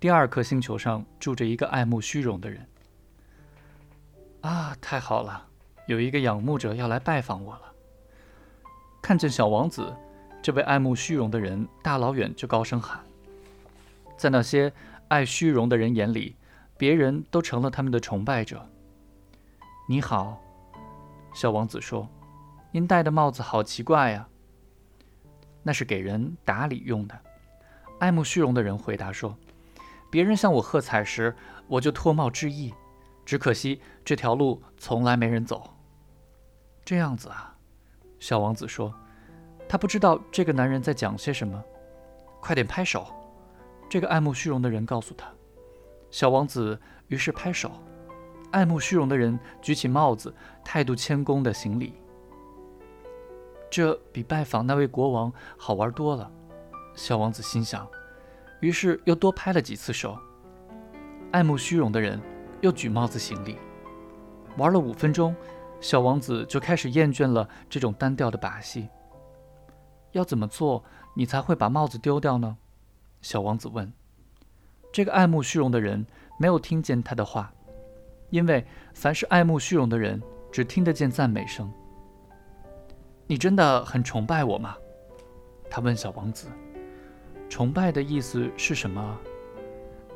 第二颗星球上住着一个爱慕虚荣的人。啊，太好了，有一个仰慕者要来拜访我了。看见小王子，这位爱慕虚荣的人大老远就高声喊。在那些爱虚荣的人眼里，别人都成了他们的崇拜者。你好，小王子说：“您戴的帽子好奇怪呀。”那是给人打理用的。爱慕虚荣的人回答说：“别人向我喝彩时，我就脱帽致意。只可惜这条路从来没人走。”这样子啊，小王子说：“他不知道这个男人在讲些什么。快点拍手！”这个爱慕虚荣的人告诉他。小王子于是拍手。爱慕虚荣的人举起帽子，态度谦恭地行礼。这比拜访那位国王好玩多了，小王子心想。于是又多拍了几次手。爱慕虚荣的人又举帽子行礼。玩了五分钟，小王子就开始厌倦了这种单调的把戏。要怎么做，你才会把帽子丢掉呢？小王子问。这个爱慕虚荣的人没有听见他的话，因为凡是爱慕虚荣的人，只听得见赞美声。你真的很崇拜我吗？他问小王子。崇拜的意思是什么？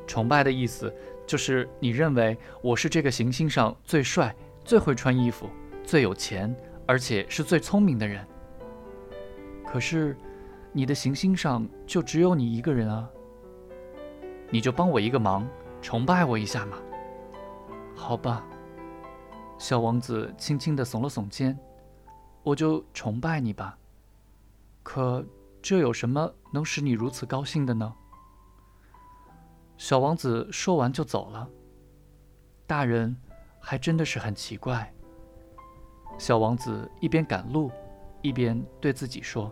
崇拜的意思就是你认为我是这个行星上最帅、最会穿衣服、最有钱，而且是最聪明的人。可是，你的行星上就只有你一个人啊。你就帮我一个忙，崇拜我一下嘛。好吧。小王子轻轻地耸了耸肩。我就崇拜你吧，可这有什么能使你如此高兴的呢？小王子说完就走了。大人还真的是很奇怪。小王子一边赶路，一边对自己说。